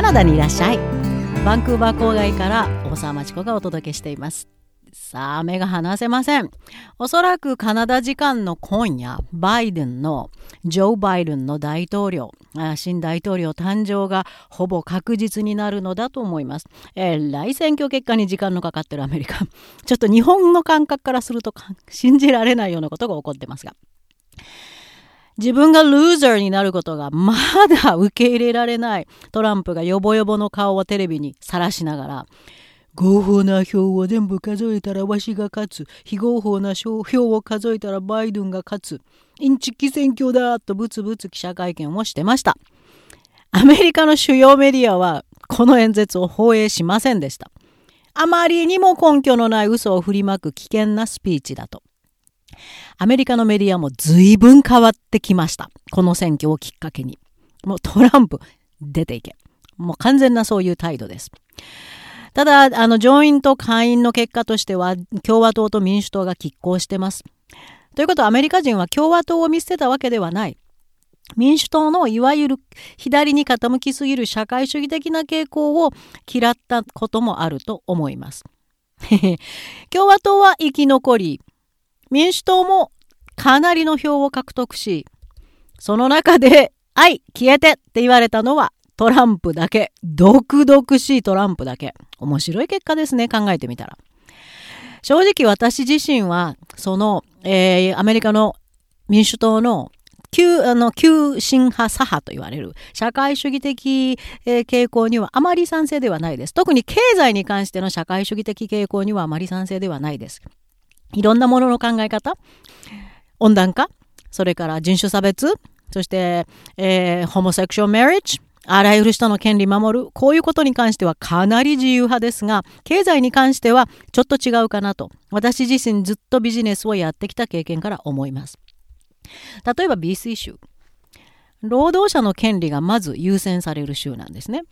カナダにいらっしゃい。バンクーバー郊外から大沢町子がお届けしています。さあ目が離せません。おそらくカナダ時間の今夜バイデンのジョー・バイデンの大統領新大統領誕生がほぼ確実になるのだと思います。えらい選挙結果に時間のかかってるアメリカ。ちょっと日本の感覚からすると信じられないようなことが起こってますが。自分がルーザーになることがまだ受け入れられない。トランプがヨボヨボの顔をテレビにさらしながら合法な票を全部数えたらわしが勝つ。非合法な票を数えたらバイデンが勝つ。インチキ選挙だとブツブツ記者会見をしてました。アメリカの主要メディアはこの演説を放映しませんでした。あまりにも根拠のない嘘を振りまく危険なスピーチだと。アメリカのメディアも随分変わってきました。この選挙をきっかけに。もうトランプ出ていけ。もう完全なそういう態度です。ただ、あの、上院と下院の結果としては、共和党と民主党が拮抗してます。ということは、アメリカ人は共和党を見捨てたわけではない。民主党のいわゆる左に傾きすぎる社会主義的な傾向を嫌ったこともあると思います。共和党は生き残り、民主党もかなりの票を獲得し、その中で、はい、消えてって言われたのはトランプだけ。毒々しいトランプだけ。面白い結果ですね、考えてみたら。正直私自身は、その、えー、アメリカの民主党の旧、あの、急進派左派と言われる社会主義的、えー、傾向にはあまり賛成ではないです。特に経済に関しての社会主義的傾向にはあまり賛成ではないです。いろんなものの考え方、温暖化、それから人種差別、そして、えー、ホモセクション・メリッジ、あらゆる人の権利守る、こういうことに関してはかなり自由派ですが、経済に関してはちょっと違うかなと、私自身ずっとビジネスをやってきた経験から思います。例えば BC 州。労働者の権利がまず優先される州なんですね。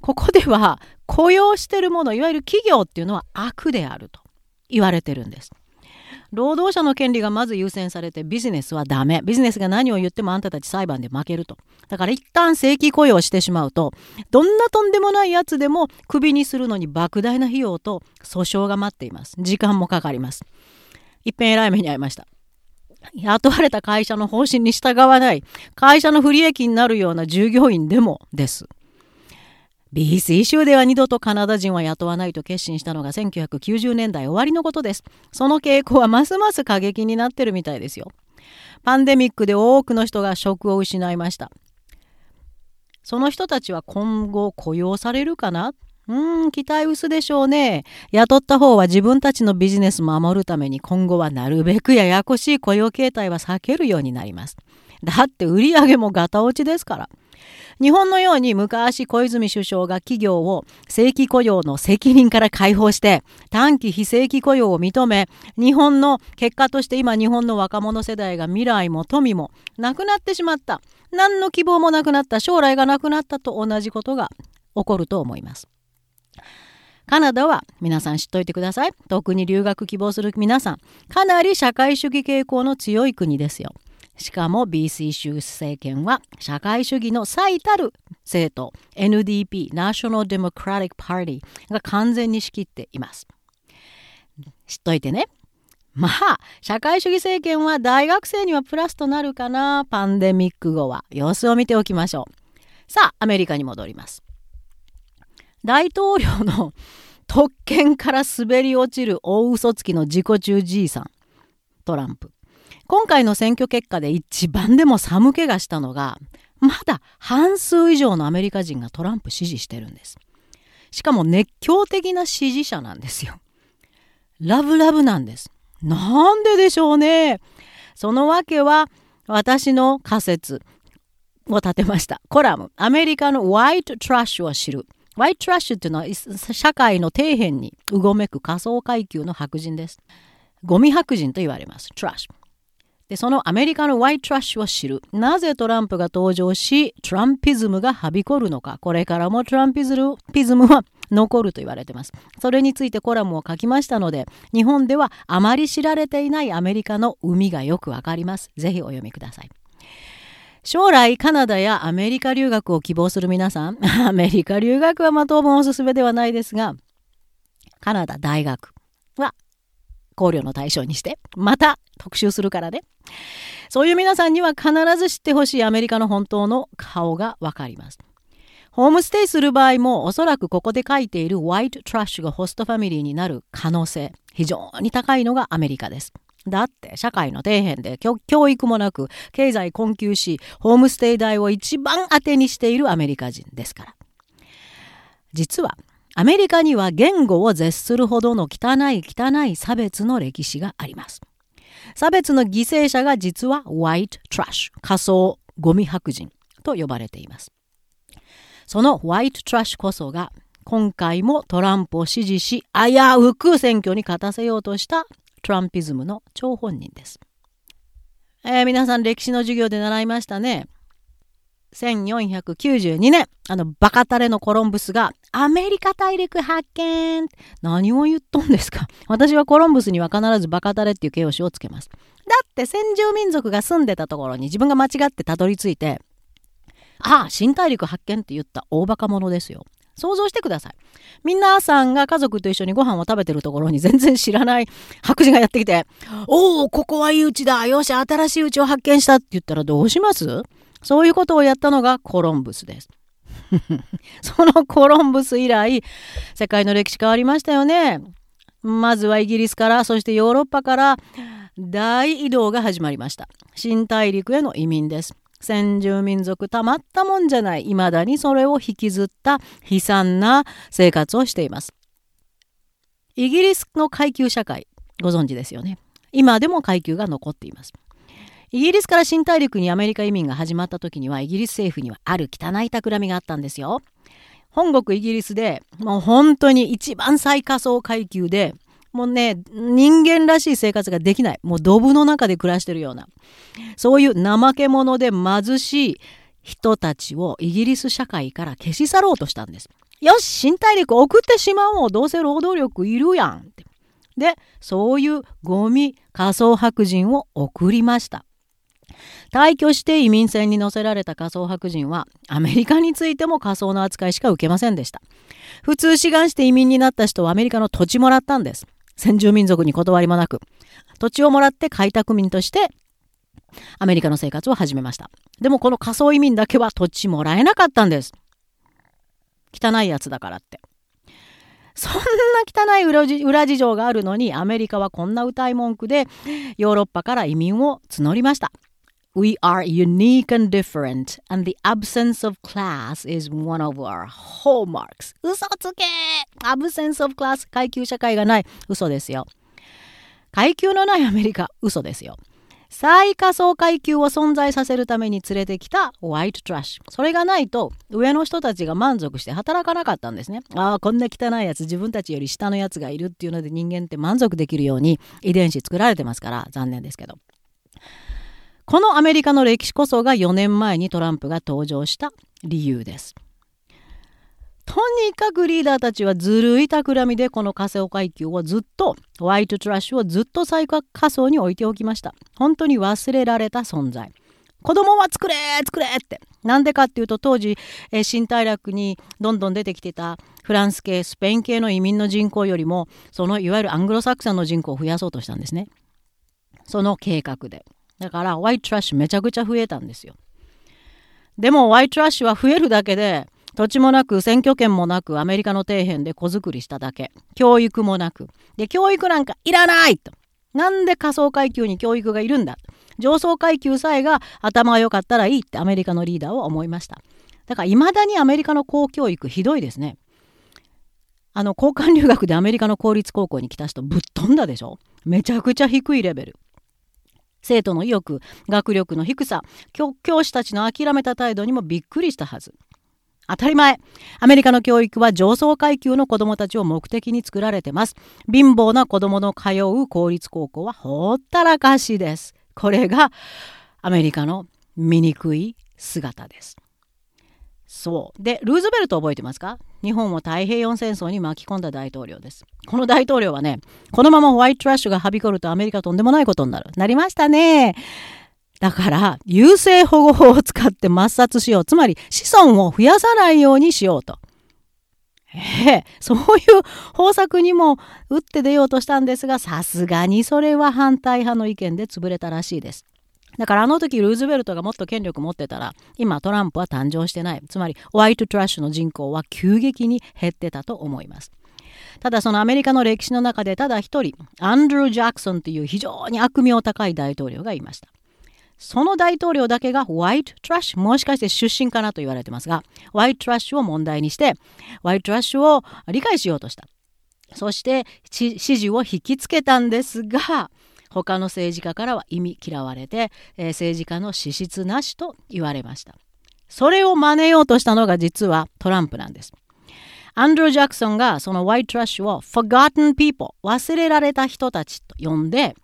ここでは雇用しているもの、いわゆる企業っていうのは悪であると言われてるんです。労働者の権利がまず優先されてビジネスはダメ。ビジネスが何を言ってもあんたたち裁判で負けると。だから一旦正規雇用してしまうと、どんなとんでもないやつでもクビにするのに莫大な費用と訴訟が待っています。時間もかかります。一遍偉い目に遭いました。雇われた会社の方針に従わない、会社の不利益になるような従業員でもです。BC 州では二度とカナダ人は雇わないと決心したのが1990年代終わりのことです。その傾向はますます過激になってるみたいですよ。パンデミックで多くの人が職を失いました。その人たちは今後雇用されるかな？うん、期待薄でしょうね。雇った方は自分たちのビジネス守るために今後はなるべくややこしい雇用形態は避けるようになります。だって売り上げもガタ落ちですから。日本のように昔小泉首相が企業を正規雇用の責任から解放して短期非正規雇用を認め日本の結果として今日本の若者世代が未来も富もなくなってしまった何の希望もなくなった将来がなくなったと同じことが起こると思います。カナダは皆さん知っといてください。特に留学希望する皆さん、かなり社会主義傾向の強い国ですよ。しかも BC 州政権は社会主義の最たる政党 NDP ナショナル・デモクラティック・パーティーが完全に仕切っています。知っといてね。まあ社会主義政権は大学生にはプラスとなるかなパンデミック後は様子を見ておきましょう。さあアメリカに戻ります。大統領の特権から滑り落ちる大嘘つきの自己中じいさんトランプ今回の選挙結果で一番でも寒気がしたのがまだ半数以上のアメリカ人がトランプ支持してるんです。しかも熱狂的な支持者なんですよ。ラブラブなんです。なんででしょうね。そのわけは私の仮説を立てました。コラム。アメリカのホワイトトラッシュを知る。ホワイトトラッシュっていうのは社会の底辺にうごめく仮想階級の白人です。ゴミ白人と言われます。トラッシュでそのアメリカのワイトラッシュを知る。なぜトランプが登場しトランピズムがはびこるのか。これからもトランピズムは残ると言われています。それについてコラムを書きましたので日本ではあまり知られていないアメリカの海がよくわかります。ぜひお読みください。将来カナダやアメリカ留学を希望する皆さん、アメリカ留学はま当分おすすめではないですが、カナダ大学は考慮の対象にして、また特集するからね。そういう皆さんには必ず知ってほしいアメリカの本当の顔がわかります。ホームステイする場合もおそらくここで書いているホワイトトラッシュがホストファミリーになる可能性非常に高いのがアメリカです。だって社会の底辺で教育もなく経済困窮しホームステイ代を一番当てにしているアメリカ人ですから実はアメリカには言語を絶するほどの汚い汚い差別の歴史があります差別の犠牲者が実はホワイトトラッシュ仮想ゴミ白人と呼ばれていますそのホワイトトラッシュこそが今回もトランプを支持し危うく選挙に勝たせようとしたトランピズムの張本人です。えー、皆さん歴史の授業で習いましたね。1492年、あのバカタレのコロンブスがアメリカ大陸発見何を言っとんですか？私はコロンブスには必ずバカタレっていう形容詞をつけます。だって先住民族が住んでたところに自分が間違ってたどり着いて、ああ、新大陸発見って言った大バカ者ですよ。想像してください。皆さんが家族と一緒にご飯を食べてるところに全然知らない白人がやってきて、おお、ここはいいうちだ。よし、新しいうちを発見したって言ったらどうします？そういうことをやったのがコロンブスです。そのコロンブス以来、世界の歴史変わりましたよね。まずはイギリスから、そしてヨーロッパから大移動が始まりました。新大陸への移民です。先住民族たまったもんじゃない未だにそれを引きずった悲惨な生活をしていますイギリスの階級社会ご存知ですよね今でも階級が残っていますイギリスから新大陸にアメリカ移民が始まった時にはイギリス政府にはある汚い企みがあったんですよ本国イギリスでもう本当に一番最下層階級でもうね、人間らしい生活ができない。もうドブの中で暮らしてるような。そういう怠け者で貧しい人たちをイギリス社会から消し去ろうとしたんです。よし、新大陸送ってしまおう。どうせ労働力いるやんって。で、そういうゴミ仮想白人を送りました。退去して移民船に乗せられた仮想白人はアメリカについても仮想の扱いしか受けませんでした。普通志願して移民になった人はアメリカの土地もらったんです。先住民族に断りもなく、土地をもらって開拓民としてアメリカの生活を始めました。でもこの仮想移民だけは土地もらえなかったんです。汚いやつだからって。そんな汚い裏事情があるのにアメリカはこんな歌い文句でヨーロッパから移民を募りました。We are unique and different, and the absence of class is one of our hallmarks. 嘘つけ !absence of class 階級社会がない嘘ですよ。階級のないアメリカ嘘ですよ。最下層階級を存在させるために連れてきたホワイトトラッシュ。それがないと上の人たちが満足して働かなかったんですね。ああ、こんな汚いやつ、自分たちより下のやつがいるっていうので人間って満足できるように遺伝子作られてますから残念ですけど。このアメリカの歴史こそが4年前にトランプが登場した理由です。とにかくリーダーたちはずるい企みでこの仮想階級をずっとホワイトトラッシュをずっと最下層に置いておきました。本当に忘れられた存在。子供は作れ作れってなんでかっていうと当時、え新大陸にどんどん出てきてたフランス系スペイン系の移民の人口よりもそのいわゆるアングロサクサンの人口を増やそうとしたんですね。その計画で。だからワイトラッシュめちゃくちゃ増えたんですよ。でもワイトトラッシュは増えるだけで土地もなく選挙権もなくアメリカの底辺で子作りしただけ。教育もなくで教育なんかいらないと。なんで仮想階級に教育がいるんだ？上層階級さえが頭が良かったらいいってアメリカのリーダーは思いました。だからいまだにアメリカの公教育ひどいですね。あの交換留学でアメリカの公立高校に来た人ぶっ飛んだでしょ？めちゃくちゃ低いレベル。生徒の意欲学力の低さ教師たちの諦めた態度にもびっくりしたはず。当たり前アメリカの教育は上層階級の子どもたちを目的に作られてます。貧乏な子どもの通う公立高校はほったらかしです。これがアメリカの醜い姿です。そうでルーズベルト覚えてますか？日本を太平洋戦争に巻き込んだ大統領ですこの大統領はねこのままホワイトトラッシュがはびこるとアメリカとんでもないことになるなりましたねだから、優生保護法を使って抹殺しよう。つまり、子孫を増やさないようにしようと。ええ、そういう方策にも打って出ようとしたんですが、さすがにそれは反対派の意見で潰れたらしいです。だからあの時ルーズベルトがもっと権力持ってたら今トランプは誕生してない。つまりホワイトトラッシュの人口は急激に減ってたと思います。ただそのアメリカの歴史の中でただ一人アンドルー・ジャクソンという非常に悪名高い大統領がいました。その大統領だけがホワイトトラッシュもしかして出身かなと言われてますがホワイトトラッシュを問題にしてホワイトトラッシュを理解しようとした。そして支持を引きつけたんですが他の政治家からは意味嫌われて、えー、政治家の資質なしと言われました。それを真似ようとしたのが実はトランプなんです。アンドル・ジャクソンがそのワイトラッシュを Forgotten People 忘れられた人たちと呼んで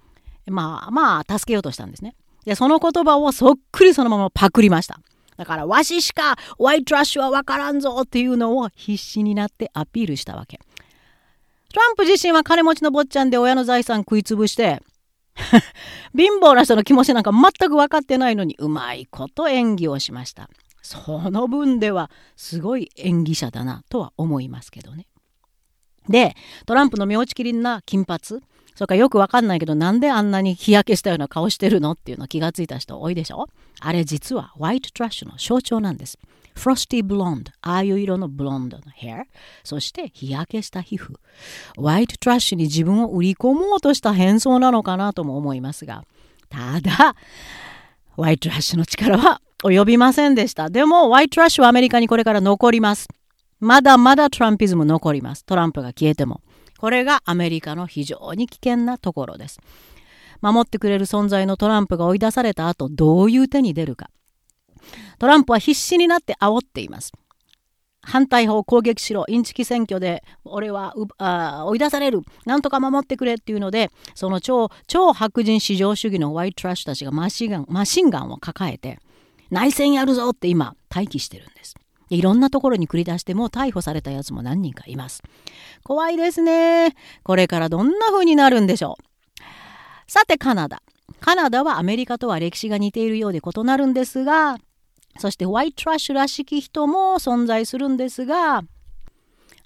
まあまあ助けようとしたんですね。でその言葉をそっくりそのままパクりました。だからわししかワイトラッシュは分からんぞっていうのを必死になってアピールしたわけ。トランプ自身は金持ちの坊ちゃんで親の財産食いつぶして 貧乏な人の気持ちなんか全く分かってないのにうまいこと演技をしました。その分ではすごい演技者だなとは思いますけどね。でトランプの妙ちきりんな金髪それからよくわかんないけどなんであんなに日焼けしたような顔してるのっていうの気がついた人多いでしょあれ実はホワイトトラッシュの象徴なんです。フロスティブロンド、ああいう色のブロンドのヘア、そして日焼けした皮膚。ホワイトトラッシュに自分を売り込もうとした変装なのかなとも思いますが、ただ、ホワイトラッシュの力は及びませんでした。でも、ホワイトトラッシュはアメリカにこれから残ります。まだまだトランピズム残ります。トランプが消えても。これがアメリカの非常に危険なところです。守ってくれる存在のトランプが追い出された後、どういう手に出るか。トランプは必死になって煽っています。反対派を攻撃しろインチキ選挙で俺は追い出されるなんとか守ってくれっていうのでその超超白人至上主義のワイトトラッシュたちがマシンガンマシンガンを抱えて内戦やるぞって今待機してるんです。いろんなところに繰り出しても逮捕されたやつも何人かいます。怖いですね。これからどんな風になるんでしょう。さてカナダ。カナダはアメリカとは歴史が似ているようで異なるんですがそしてホワイトラッシュらしき人も存在するんですが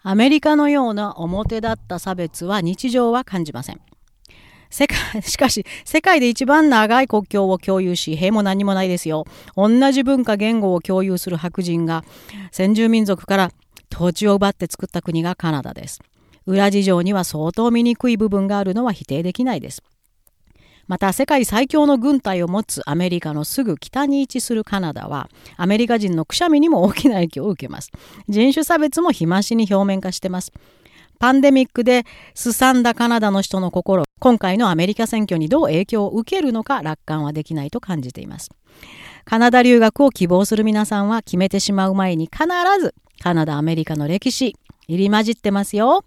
アメリカのような表立った差別は日常は感じません。世界 しかし世界で一番長い国境を共有し兵も何もないですよ。同じ文化言語を共有する白人が先住民族から土地を奪って作った国がカナダです。裏事情には相当醜い部分があるのは否定できないです。また世界最強の軍隊を持つアメリカのすぐ北に位置するカナダはアメリカ人のくしゃみにも大きな影響を受けます。人種差別も日増しに表面化してます。パンデミックですさんだカナダの人の心今回のアメリカ選挙にどう影響を受けるのか楽観はできないと感じています。カナダ留学を希望する皆さんは決めてしまう前に必ずカナダアメリカの歴史入り混じってますよ。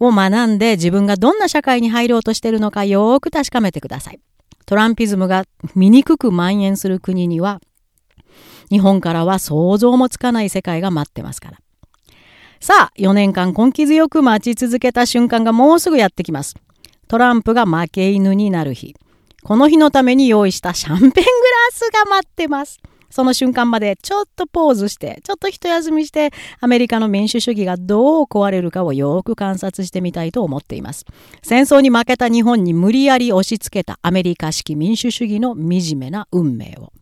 を学んで自分がどんな社会に入ろうとしているのかよーく確かめてください。トランピズムが醜く蔓延する国には日本からは想像もつかない世界が待ってますから。さあ、4年間根気強く待ち続けた瞬間がもうすぐやってきます。トランプが負け犬になる日。この日のために用意したシャンペングラスが待ってます。その瞬間までちょっとポーズして、ちょっと一休みして、アメリカの民主主義がどう壊れるかをよく観察してみたいと思っています。戦争に負けた日本に無理やり押し付けたアメリカ式民主主義の惨めな運命を。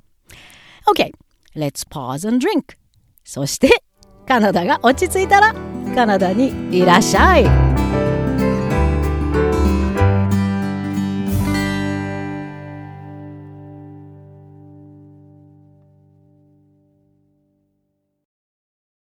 OK, let's pause and drink. そして、カナダが落ち着いたら、カナダにいらっしゃい。